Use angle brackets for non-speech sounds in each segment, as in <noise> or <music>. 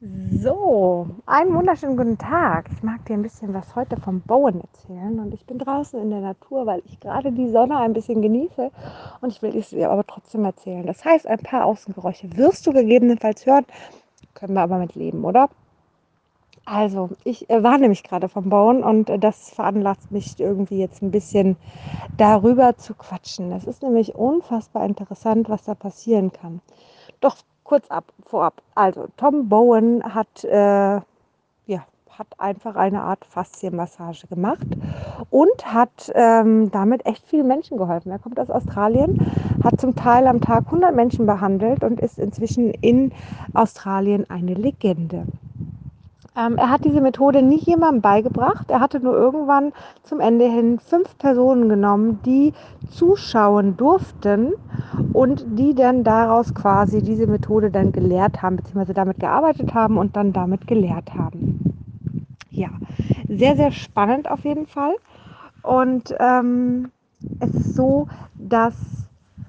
So, einen wunderschönen guten Tag. Ich mag dir ein bisschen was heute vom Bauen erzählen und ich bin draußen in der Natur, weil ich gerade die Sonne ein bisschen genieße und ich will es dir aber trotzdem erzählen. Das heißt, ein paar Außengeräusche wirst du gegebenenfalls hören, können wir aber mit leben, oder? Also, ich äh, war nämlich gerade vom Bauen und äh, das veranlasst mich irgendwie jetzt ein bisschen darüber zu quatschen. Es ist nämlich unfassbar interessant, was da passieren kann. Doch kurz ab, vorab. Also Tom Bowen hat, äh, ja, hat einfach eine Art Faszienmassage gemacht und hat ähm, damit echt vielen Menschen geholfen. Er kommt aus Australien, hat zum Teil am Tag 100 Menschen behandelt und ist inzwischen in Australien eine Legende. Ähm, er hat diese Methode nicht jemandem beigebracht. Er hatte nur irgendwann zum Ende hin fünf Personen genommen, die zuschauen durften und die dann daraus quasi diese Methode dann gelehrt haben, beziehungsweise damit gearbeitet haben und dann damit gelehrt haben. Ja, sehr, sehr spannend auf jeden Fall. Und ähm, es ist so, dass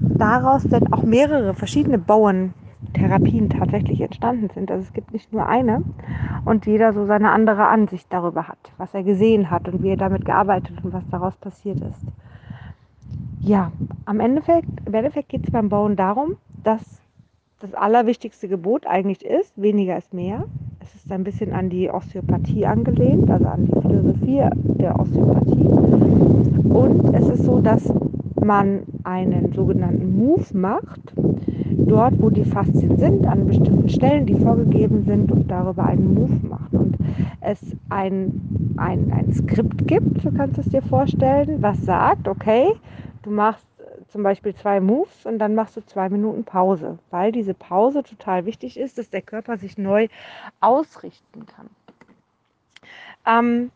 daraus dann auch mehrere verschiedene Bauern Therapien tatsächlich entstanden sind. Also es gibt nicht nur eine und jeder so seine andere Ansicht darüber hat, was er gesehen hat und wie er damit gearbeitet und was daraus passiert ist. Ja, am Endeffekt, im Endeffekt geht es beim Bauen darum, dass das allerwichtigste Gebot eigentlich ist, weniger ist mehr. Es ist ein bisschen an die Osteopathie angelehnt, also an die Philosophie der Osteopathie. Und es ist so, dass man einen sogenannten Move macht, dort, wo die Faszien sind, an bestimmten Stellen, die vorgegeben sind und darüber einen Move macht. Und es ein, ein, ein Skript gibt, du kannst es dir vorstellen, was sagt, okay, du machst zum Beispiel zwei Moves und dann machst du zwei Minuten Pause, weil diese Pause total wichtig ist, dass der Körper sich neu ausrichten kann. Ähm,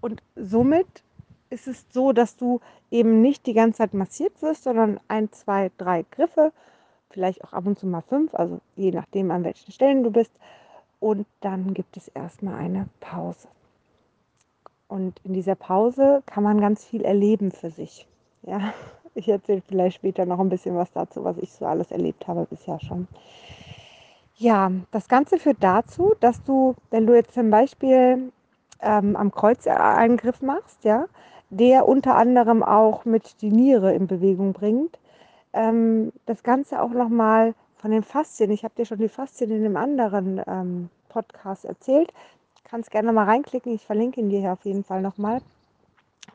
und somit ist es so, dass du eben nicht die ganze Zeit massiert wirst, sondern ein, zwei, drei Griffe vielleicht auch ab und zu mal fünf, also je nachdem, an welchen Stellen du bist. Und dann gibt es erstmal eine Pause. Und in dieser Pause kann man ganz viel erleben für sich. Ja, <laughs> ich erzähle vielleicht später noch ein bisschen was dazu, was ich so alles erlebt habe bisher schon. Ja, das Ganze führt dazu, dass du, wenn du jetzt zum Beispiel ähm, am Kreuz einen Griff machst, ja, der unter anderem auch mit die Niere in Bewegung bringt, ähm, das Ganze auch nochmal von den Faszien. Ich habe dir schon die Faszien in einem anderen ähm, Podcast erzählt. Kannst gerne mal reinklicken. Ich verlinke ihn dir hier auf jeden Fall nochmal.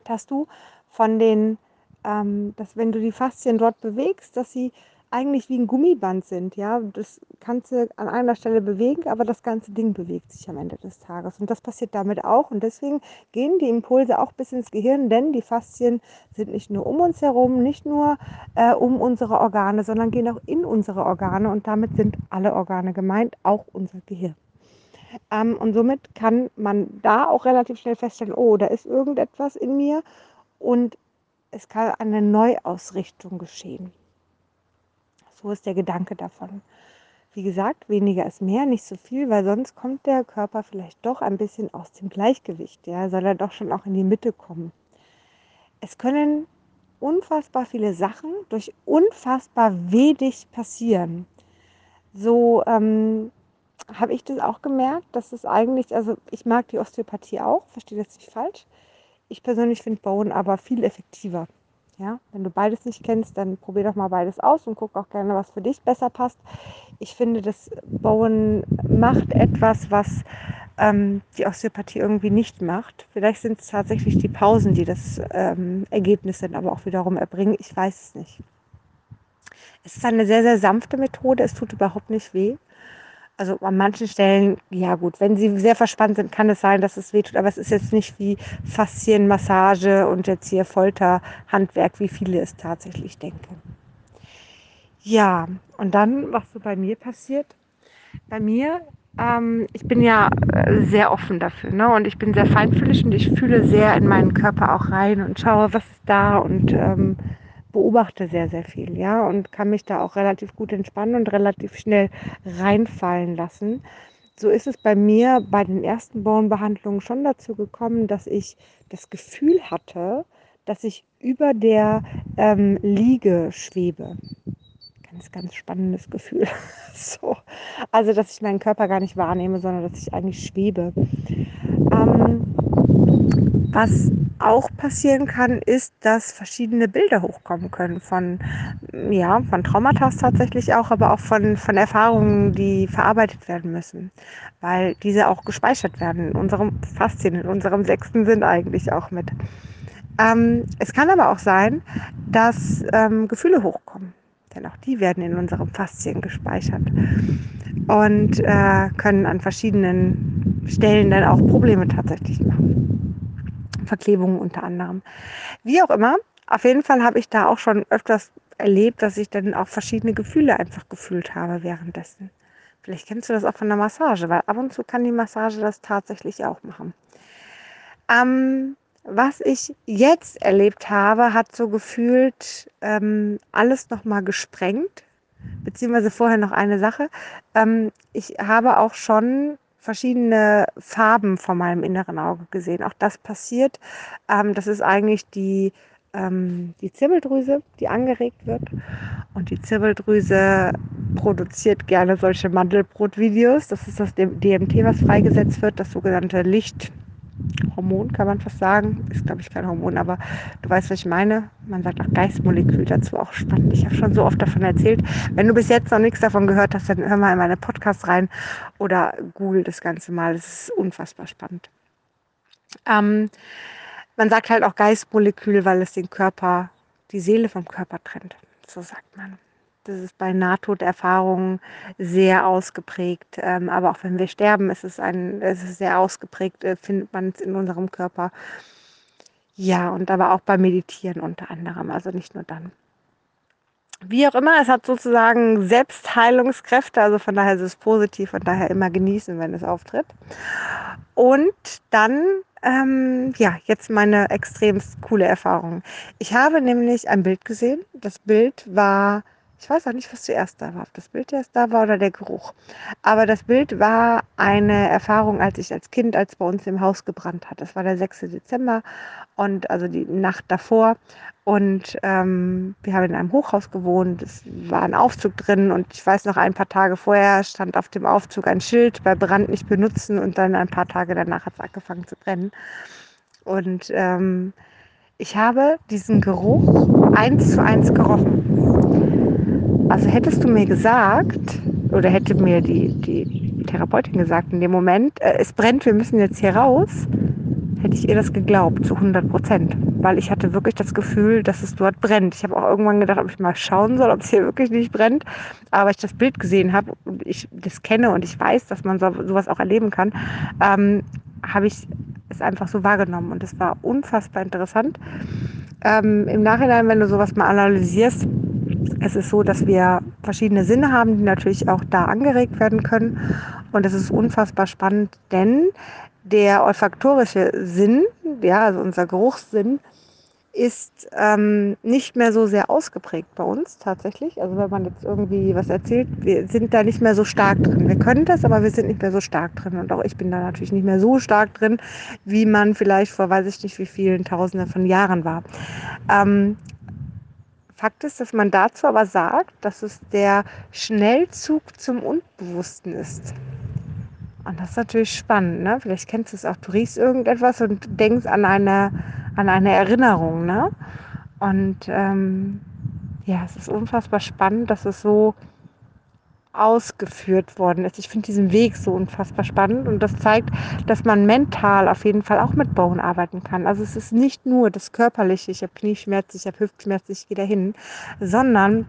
Dass du von den, ähm, dass wenn du die Faszien dort bewegst, dass sie eigentlich wie ein Gummiband sind. Ja, das kannst du an einer Stelle bewegen, aber das ganze Ding bewegt sich am Ende des Tages. Und das passiert damit auch. Und deswegen gehen die Impulse auch bis ins Gehirn, denn die Faszien sind nicht nur um uns herum, nicht nur äh, um unsere Organe, sondern gehen auch in unsere Organe. Und damit sind alle Organe gemeint, auch unser Gehirn. Ähm, und somit kann man da auch relativ schnell feststellen, oh, da ist irgendetwas in mir und es kann eine Neuausrichtung geschehen. So ist der Gedanke davon. Wie gesagt, weniger ist mehr, nicht so viel, weil sonst kommt der Körper vielleicht doch ein bisschen aus dem Gleichgewicht. Ja, soll er doch schon auch in die Mitte kommen. Es können unfassbar viele Sachen durch unfassbar wenig passieren. So ähm, habe ich das auch gemerkt, dass es eigentlich, also ich mag die Osteopathie auch, verstehe das nicht falsch. Ich persönlich finde Bauen aber viel effektiver. Ja, wenn du beides nicht kennst, dann probier doch mal beides aus und guck auch gerne, was für dich besser passt. Ich finde, das Bauen macht etwas, was ähm, die Osteopathie irgendwie nicht macht. Vielleicht sind es tatsächlich die Pausen, die das ähm, Ergebnis dann aber auch wiederum erbringen. Ich weiß es nicht. Es ist eine sehr, sehr sanfte Methode. Es tut überhaupt nicht weh also an manchen Stellen, ja gut, wenn sie sehr verspannt sind, kann es sein, dass es wehtut, aber es ist jetzt nicht wie Faszienmassage und jetzt hier Folterhandwerk, wie viele es tatsächlich denken. Ja, und dann, was so bei mir passiert, bei mir, ähm, ich bin ja äh, sehr offen dafür, ne? Und ich bin sehr feinfühlig und ich fühle sehr in meinen Körper auch rein und schaue, was ist da und ähm, beobachte sehr, sehr viel, ja, und kann mich da auch relativ gut entspannen und relativ schnell reinfallen lassen. So ist es bei mir bei den ersten Bauernbehandlungen schon dazu gekommen, dass ich das Gefühl hatte, dass ich über der ähm, Liege schwebe. ganz, ganz spannendes Gefühl. <laughs> so. Also, dass ich meinen Körper gar nicht wahrnehme, sondern dass ich eigentlich schwebe. Ähm, was auch passieren kann, ist, dass verschiedene Bilder hochkommen können von, ja, von Traumata tatsächlich auch, aber auch von, von Erfahrungen, die verarbeitet werden müssen, weil diese auch gespeichert werden in unserem Faszien, in unserem sechsten Sinn eigentlich auch mit. Ähm, es kann aber auch sein, dass ähm, Gefühle hochkommen, denn auch die werden in unserem Faszien gespeichert und äh, können an verschiedenen Stellen dann auch Probleme tatsächlich machen. Verklebungen unter anderem. Wie auch immer, auf jeden Fall habe ich da auch schon öfters erlebt, dass ich dann auch verschiedene Gefühle einfach gefühlt habe währenddessen. Vielleicht kennst du das auch von der Massage, weil ab und zu kann die Massage das tatsächlich auch machen. Ähm, was ich jetzt erlebt habe, hat so gefühlt ähm, alles nochmal gesprengt. Beziehungsweise vorher noch eine Sache. Ähm, ich habe auch schon verschiedene Farben vor meinem inneren Auge gesehen. Auch das passiert. Ähm, das ist eigentlich die, ähm, die Zirbeldrüse, die angeregt wird. Und die Zirbeldrüse produziert gerne solche Mandelbrotvideos. Das ist das DMT, was freigesetzt wird, das sogenannte Licht. Hormon, kann man fast sagen. Ist, glaube ich, kein Hormon, aber du weißt, was ich meine. Man sagt auch Geistmolekül dazu, auch spannend. Ich habe schon so oft davon erzählt. Wenn du bis jetzt noch nichts davon gehört hast, dann hör mal in meine Podcasts rein oder google das Ganze mal. Das ist unfassbar spannend. Ähm, man sagt halt auch Geistmolekül, weil es den Körper, die Seele vom Körper trennt. So sagt man. Das ist bei Nahtoderfahrungen sehr ausgeprägt. Ähm, aber auch wenn wir sterben, ist es, ein, ist sehr ausgeprägt, äh, findet man es in unserem Körper. Ja, und aber auch beim Meditieren unter anderem, also nicht nur dann. Wie auch immer, es hat sozusagen Selbstheilungskräfte, also von daher ist es positiv, von daher immer genießen, wenn es auftritt. Und dann, ähm, ja, jetzt meine extrem coole Erfahrung. Ich habe nämlich ein Bild gesehen. Das Bild war ich weiß auch nicht, was zuerst da war, ob das Bild erst da war oder der Geruch. Aber das Bild war eine Erfahrung, als ich als Kind, als bei uns im Haus gebrannt hat. Das war der 6. Dezember und also die Nacht davor. Und ähm, wir haben in einem Hochhaus gewohnt. Es war ein Aufzug drin und ich weiß noch, ein paar Tage vorher stand auf dem Aufzug ein Schild bei Brand nicht benutzen und dann ein paar Tage danach hat es angefangen zu brennen. Und ähm, ich habe diesen Geruch eins zu eins gerochen. Also hättest du mir gesagt, oder hätte mir die, die Therapeutin gesagt in dem Moment, äh, es brennt, wir müssen jetzt hier raus, hätte ich ihr das geglaubt, zu 100 Prozent. Weil ich hatte wirklich das Gefühl, dass es dort brennt. Ich habe auch irgendwann gedacht, ob ich mal schauen soll, ob es hier wirklich nicht brennt. Aber ich das Bild gesehen habe und ich das kenne und ich weiß, dass man so, sowas auch erleben kann, ähm, habe ich es einfach so wahrgenommen. Und es war unfassbar interessant. Ähm, Im Nachhinein, wenn du sowas mal analysierst, es ist so, dass wir verschiedene Sinne haben, die natürlich auch da angeregt werden können. Und es ist unfassbar spannend, denn der olfaktorische Sinn, ja, also unser Geruchssinn, ist ähm, nicht mehr so sehr ausgeprägt bei uns tatsächlich. Also wenn man jetzt irgendwie was erzählt, wir sind da nicht mehr so stark drin. Wir können das, aber wir sind nicht mehr so stark drin. Und auch ich bin da natürlich nicht mehr so stark drin, wie man vielleicht vor weiß ich nicht wie vielen Tausenden von Jahren war. Ähm, Fakt ist, dass man dazu aber sagt, dass es der Schnellzug zum Unbewussten ist. Und das ist natürlich spannend. Ne? Vielleicht kennst du es auch. Du riechst irgendetwas und denkst an eine, an eine Erinnerung. Ne? Und ähm, ja, es ist unfassbar spannend, dass es so ausgeführt worden ist. Ich finde diesen Weg so unfassbar spannend und das zeigt, dass man mental auf jeden Fall auch mit Bone arbeiten kann. Also es ist nicht nur das Körperliche, ich habe Knieschmerzen, ich habe Hüftschmerzen, ich gehe dahin, sondern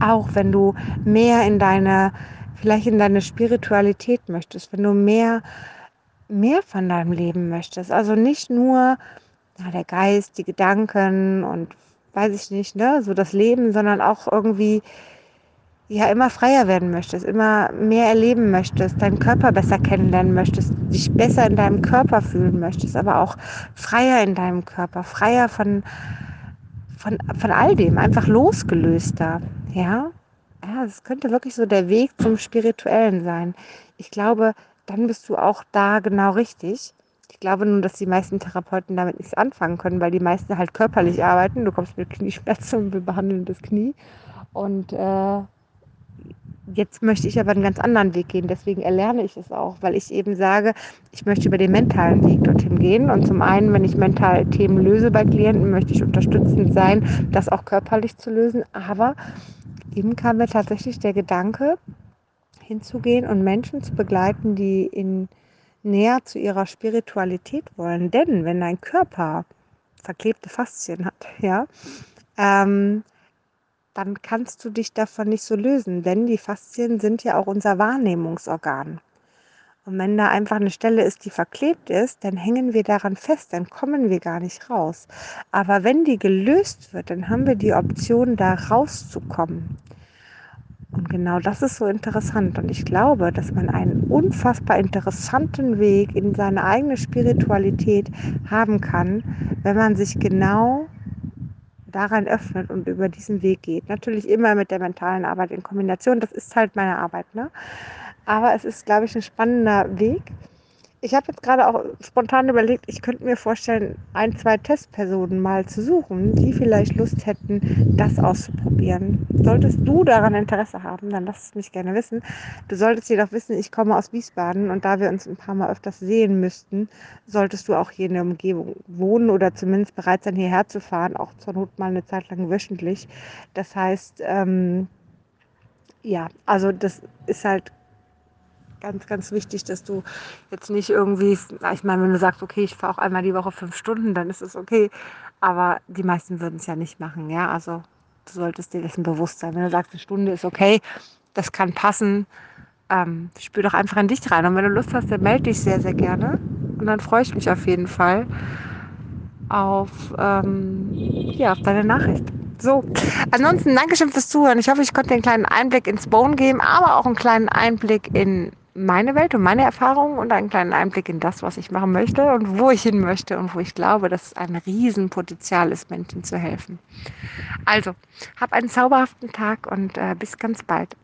auch wenn du mehr in deine, vielleicht in deine Spiritualität möchtest, wenn du mehr, mehr von deinem Leben möchtest. Also nicht nur ja, der Geist, die Gedanken und weiß ich nicht, ne, so das Leben, sondern auch irgendwie ja immer freier werden möchtest, immer mehr erleben möchtest, deinen Körper besser kennenlernen möchtest, dich besser in deinem Körper fühlen möchtest, aber auch freier in deinem Körper, freier von, von, von all dem, einfach losgelöster. Ja, ja, es könnte wirklich so der Weg zum Spirituellen sein. Ich glaube, dann bist du auch da genau richtig. Ich glaube nur, dass die meisten Therapeuten damit nichts anfangen können, weil die meisten halt körperlich arbeiten. Du kommst mit Knieschmerzen und wir behandeln das Knie Und äh, jetzt möchte ich aber einen ganz anderen Weg gehen. Deswegen erlerne ich es auch, weil ich eben sage, ich möchte über den mentalen Weg dorthin gehen. Und zum einen, wenn ich mental Themen löse bei Klienten, möchte ich unterstützend sein, das auch körperlich zu lösen. Aber eben kam mir tatsächlich der Gedanke, hinzugehen und Menschen zu begleiten, die in näher zu ihrer Spiritualität wollen. Denn wenn dein Körper verklebte Faszien hat, ja, ähm, dann kannst du dich davon nicht so lösen, denn die Faszien sind ja auch unser Wahrnehmungsorgan. Und wenn da einfach eine Stelle ist, die verklebt ist, dann hängen wir daran fest, dann kommen wir gar nicht raus. Aber wenn die gelöst wird, dann haben wir die Option, da rauszukommen. Und genau das ist so interessant. Und ich glaube, dass man einen unfassbar interessanten Weg in seine eigene Spiritualität haben kann, wenn man sich genau daran öffnet und über diesen Weg geht. Natürlich immer mit der mentalen Arbeit in Kombination. Das ist halt meine Arbeit. Ne? Aber es ist, glaube ich, ein spannender Weg. Ich habe jetzt gerade auch spontan überlegt, ich könnte mir vorstellen, ein, zwei Testpersonen mal zu suchen, die vielleicht Lust hätten, das auszuprobieren. Solltest du daran Interesse haben, dann lass es mich gerne wissen. Du solltest jedoch wissen, ich komme aus Wiesbaden und da wir uns ein paar Mal öfters sehen müssten, solltest du auch hier in der Umgebung wohnen oder zumindest bereit sein, hierher zu fahren, auch zur Not mal eine Zeit lang wöchentlich. Das heißt, ähm, ja, also das ist halt ganz, ganz wichtig, dass du jetzt nicht irgendwie, ich meine, wenn du sagst, okay, ich fahre auch einmal die Woche fünf Stunden, dann ist es okay. Aber die meisten würden es ja nicht machen, ja. Also du solltest dir dessen bewusst sein. Wenn du sagst, eine Stunde ist okay, das kann passen, ähm, spür doch einfach in dich rein. Und wenn du Lust hast, dann melde dich sehr, sehr gerne. Und dann freue ich mich auf jeden Fall auf, ähm, ja, auf deine Nachricht. So, ansonsten Dankeschön fürs Zuhören. Ich hoffe, ich konnte dir einen kleinen Einblick ins Bone geben, aber auch einen kleinen Einblick in meine Welt und meine Erfahrungen und einen kleinen Einblick in das, was ich machen möchte und wo ich hin möchte und wo ich glaube, dass es ein Riesenpotenzial ist, Menschen zu helfen. Also, hab einen zauberhaften Tag und äh, bis ganz bald.